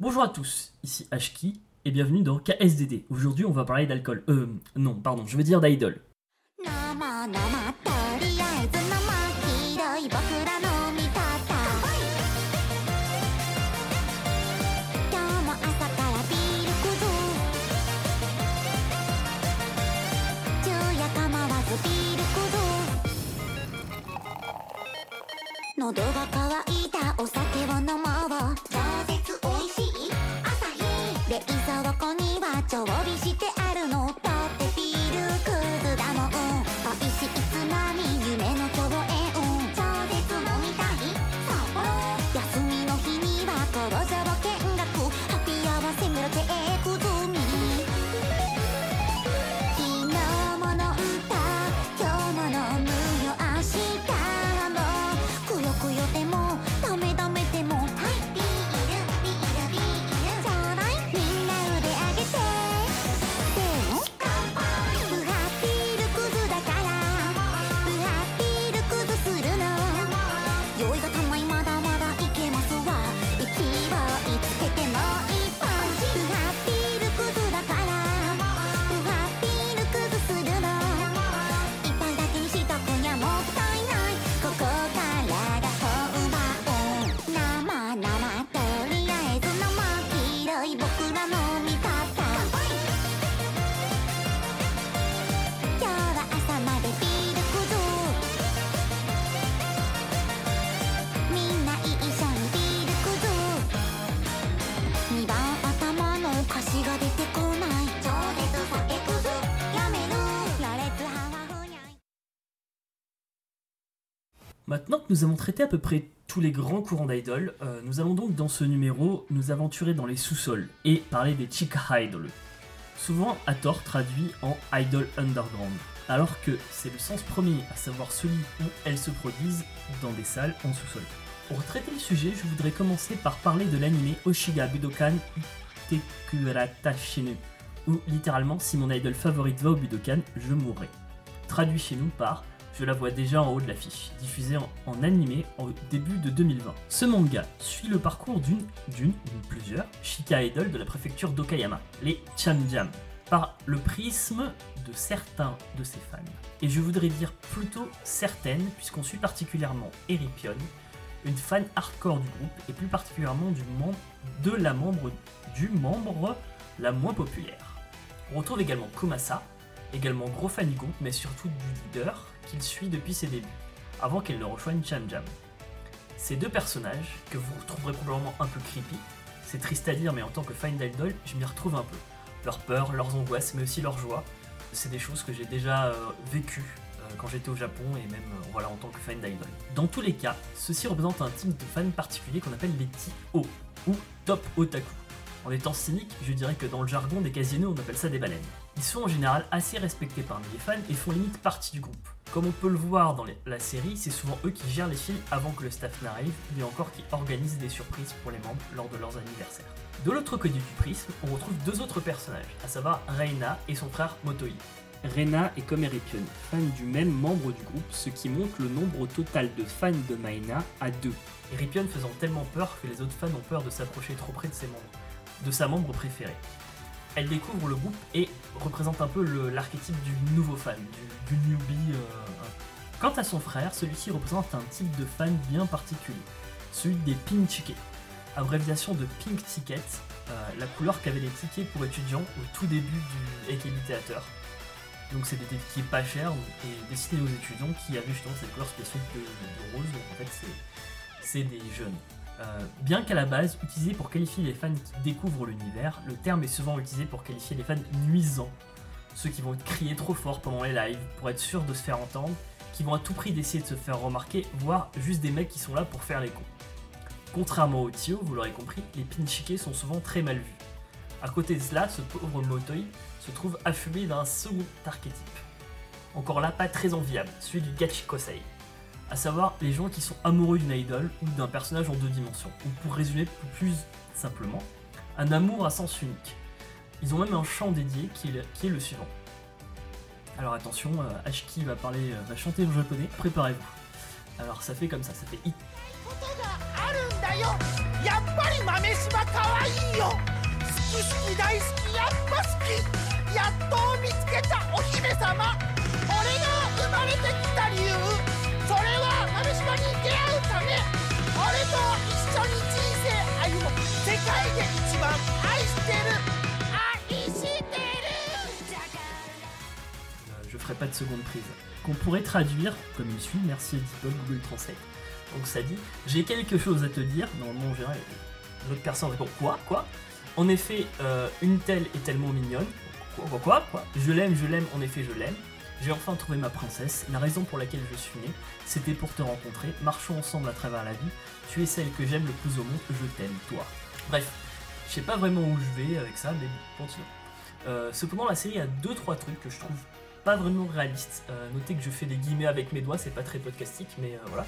Bonjour à tous, ici Ashki et bienvenue dans KSDD. Aujourd'hui on va parler d'alcool. Euh, non, pardon, je veux dire d'idol. 常備して Maintenant que nous avons traité à peu près tous les grands courants d'idol, euh, nous allons donc dans ce numéro nous aventurer dans les sous-sols et parler des chick idol, souvent à tort traduit en idol underground, alors que c'est le sens premier, à savoir celui où elles se produisent dans des salles en sous-sol. Pour traiter le sujet, je voudrais commencer par parler de l'anime Oshiga Budokan Itekurata Shinu, où littéralement si mon idol favorite va au Budokan, je mourrai. Traduit chez nous par je la vois déjà en haut de l'affiche, diffusée en, en animé au début de 2020. Ce manga suit le parcours d'une, d'une, ou plusieurs, Shika Idol de la préfecture d'Okayama, les Chamjam, par le prisme de certains de ses fans. Et je voudrais dire plutôt certaines, puisqu'on suit particulièrement Eripion, une fan hardcore du groupe, et plus particulièrement du membre, de la membre, du membre la moins populaire. On retrouve également Komasa, également gros fan du groupe, mais surtout du leader qu'il suit depuis ses débuts, avant qu'elle ne rejoigne Jam Jam. Ces deux personnages, que vous trouverez probablement un peu creepy, c'est triste à dire, mais en tant que fan d'idol, je m'y retrouve un peu. Leurs peurs, leurs angoisses, mais aussi leurs joies, c'est des choses que j'ai déjà euh, vécues euh, quand j'étais au Japon et même euh, en tant que fan d'idol. Dans tous les cas, ceci représente un type de fan particulier qu'on appelle les TO, ou Top Otaku. En étant cynique, je dirais que dans le jargon des casinos, on appelle ça des baleines. Ils sont en général assez respectés parmi les fans et font limite partie du groupe. Comme on peut le voir dans les- la série, c'est souvent eux qui gèrent les films avant que le staff n'arrive, et encore qui organisent des surprises pour les membres lors de leurs anniversaires. De l'autre côté du prisme, on retrouve deux autres personnages, à savoir Reina et son frère Motoi. Reina est comme Eripion, fan du même membre du groupe, ce qui montre le nombre total de fans de Maina à deux. Eripion faisant tellement peur que les autres fans ont peur de s'approcher trop près de ses membres, de sa membre préférée. Elle découvre le groupe et représente un peu l'archétype du nouveau fan, du, newbie. euh, Quant à son frère, celui-ci représente un type de fan bien particulier, celui des pink tickets, abréviation de pink ticket, euh, la couleur qu'avaient les tickets pour étudiants au tout début du AKB Theater. Donc c'est des tickets pas chers et destinés aux étudiants qui avaient justement cette couleur spécifique de, de rose, donc en fait c'est des jeunes. Euh, bien qu'à la base utilisé pour qualifier les fans qui découvrent l'univers, le terme est souvent utilisé pour qualifier les fans nuisants, ceux qui vont crier trop fort pendant les lives pour être sûrs de se faire entendre, qui vont à tout prix d'essayer de se faire remarquer, voire juste des mecs qui sont là pour faire les cons. Contrairement aux Tio, vous l'aurez compris, les pinchiqués sont souvent très mal vus. À côté de cela, ce pauvre Motoi se trouve affumé d'un second archétype. Encore là, pas très enviable, celui du Gachikosei à savoir les gens qui sont amoureux d'une idole ou d'un personnage en deux dimensions, ou pour résumer plus simplement, un amour à sens unique. Ils ont même un chant dédié qui est le, suivant. Alors attention, euh, va parler, euh, va chanter en japonais, préparez-vous. Alors ça fait comme ça, ça fait あ るんだよやっぱり豆柴かわいいよ 大好きやっぱ好きやっと見つけたお姫様俺が生まれてきた理由それは鍋島に出会うため俺と一緒に人生歩もう世界で一番愛してる愛してる Euh, je ferai pas de seconde prise. Qu'on pourrait traduire comme il suit, merci Editbot Google Translate. Donc ça dit, j'ai quelque chose à te dire, normalement en général, l'autre personne répond quoi, quoi En effet, euh, une telle est tellement mignonne, quoi, quoi, quoi, quoi Je l'aime, je l'aime, en effet je l'aime. J'ai enfin trouvé ma princesse, la raison pour laquelle je suis né, c'était pour te rencontrer, marchons ensemble à travers la vie, tu es celle que j'aime le plus au monde, je t'aime, toi. Bref, je sais pas vraiment où je vais avec ça, mais bon, continuons. Euh, cependant, la série a 2-3 trucs que je trouve pas vraiment réalistes. Euh, notez que je fais des guillemets avec mes doigts, c'est pas très podcastique, mais euh, voilà.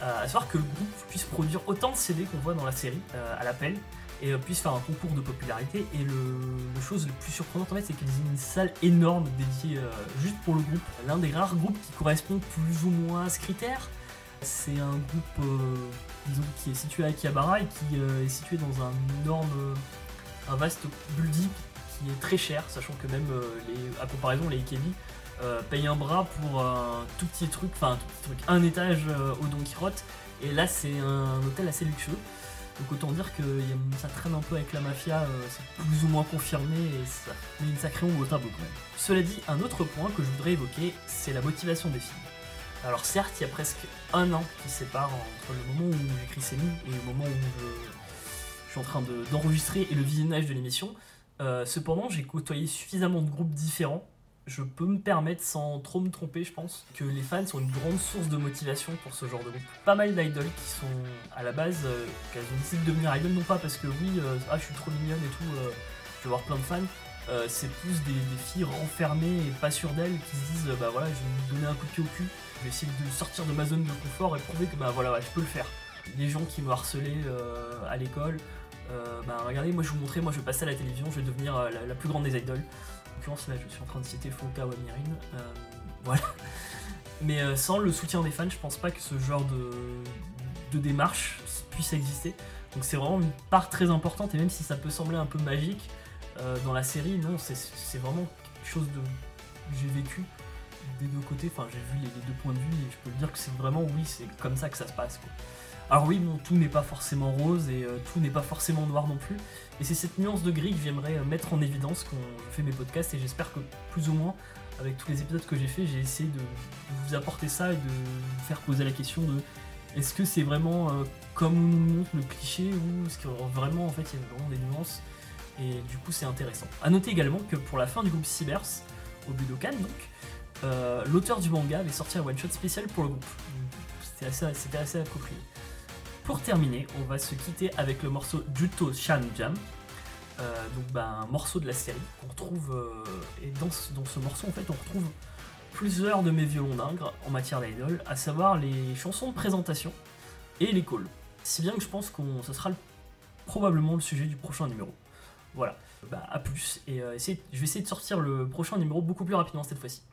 À savoir que le groupe puisse produire autant de CD qu'on voit dans la série à l'appel et euh, puisse faire un concours de popularité. Et le, chose le plus surprenante en fait, c'est qu'ils aient une salle énorme dédiée euh, juste pour le groupe. L'un des rares groupes qui correspond plus ou moins à ce critère. C'est un groupe, euh, disons, qui est situé à Akihabara et qui est situé dans un énorme, un vaste building qui est très cher, sachant que même à comparaison les Ikebi payent un bras pour un tout petit truc, enfin un tout petit truc, un étage au Don Quirote, et là c'est un hôtel assez luxueux. Donc autant dire que ça traîne un peu avec la mafia, euh, c'est plus ou moins confirmé et ça met une sacrée tableau quand même. Cela dit, un autre point que je voudrais évoquer, c'est la motivation des films. Alors certes, il y a presque un an qui sépare entre le moment où j'écris ces lignes et le moment où je, suis en train de- d'enregistrer et le visionnage de l'émission. Euh, cependant, j'ai côtoyé suffisamment de groupes différents. Je peux me permettre, sans trop me tromper, je pense, que les fans sont une grande source de motivation pour ce genre de groupe. Pas mal d'idoles qui sont à la base, euh, qu'elles ont décidé de devenir idoles, non pas parce que oui, euh, ah je suis trop mignonne et tout, euh, je vais avoir plein de fans. Euh, c'est plus des, filles renfermées et pas sûres d'elles qui se disent, bah voilà, je vais me donner un coup de pied au cul, je vais essayer de sortir de ma zone de confort et prouver que bah voilà, je peux le faire. Les gens qui me harcelaient à l'école, bah regardez, moi je vous montrer, moi je vais passer à la télévision, je vais devenir la plus grande des idoles. En l'occurrence là je suis en train de citer Fonka ou Amirine. Euh, voilà. Mais euh, sans le soutien des fans, je pense pas que ce genre de, démarche puisse exister. Donc c'est vraiment une part très importante et même si ça peut sembler un peu magique euh, dans la série, non, c'est- vraiment quelque chose de que j'ai vécu des deux côtés. Enfin, j'ai vu les, deux points de vue et je peux dire que c'est vraiment oui, c'est comme ça que ça se passe. Alors oui, bon, tout n'est pas forcément rose et euh, tout n'est pas forcément noir non plus. Et c'est cette nuance de gris que j'aimerais euh, mettre en évidence quand je fais mes podcasts et j'espère que plus ou moins avec tous les épisodes que j'ai fait, j'ai essayé de, vous apporter ça et de vous faire poser la question de est-ce que c'est vraiment euh, comme nous montre le cliché ou est-ce que vraiment en fait il y a vraiment des nuances? Et du coup c'est intéressant. A noter également que pour la fin du groupe Cybers, au Budokan donc, l'auteur du manga avait sorti un one shot spécial pour le groupe. C'était assez, assez approprié. Pour terminer, on va se quitter avec le morceau Juto Shan Jam. Euh, donc bah, un morceau de la série qu'on retrouve euh, et dans ce, morceau en fait on retrouve plusieurs de mes violons d'ingres en matière d'idol, à savoir les chansons de présentation et les calls. Si bien que je pense que ce sera le- probablement le sujet du prochain numéro. Voilà, bah à plus et euh, je vais essayer de sortir le prochain numéro beaucoup plus rapidement cette fois-ci.「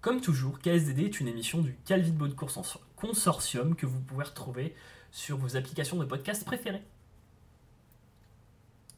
Comme toujours, KSDD est une émission du Calvin Bonne Course Consortium que vous pouvez retrouver sur vos applications de podcast préférées.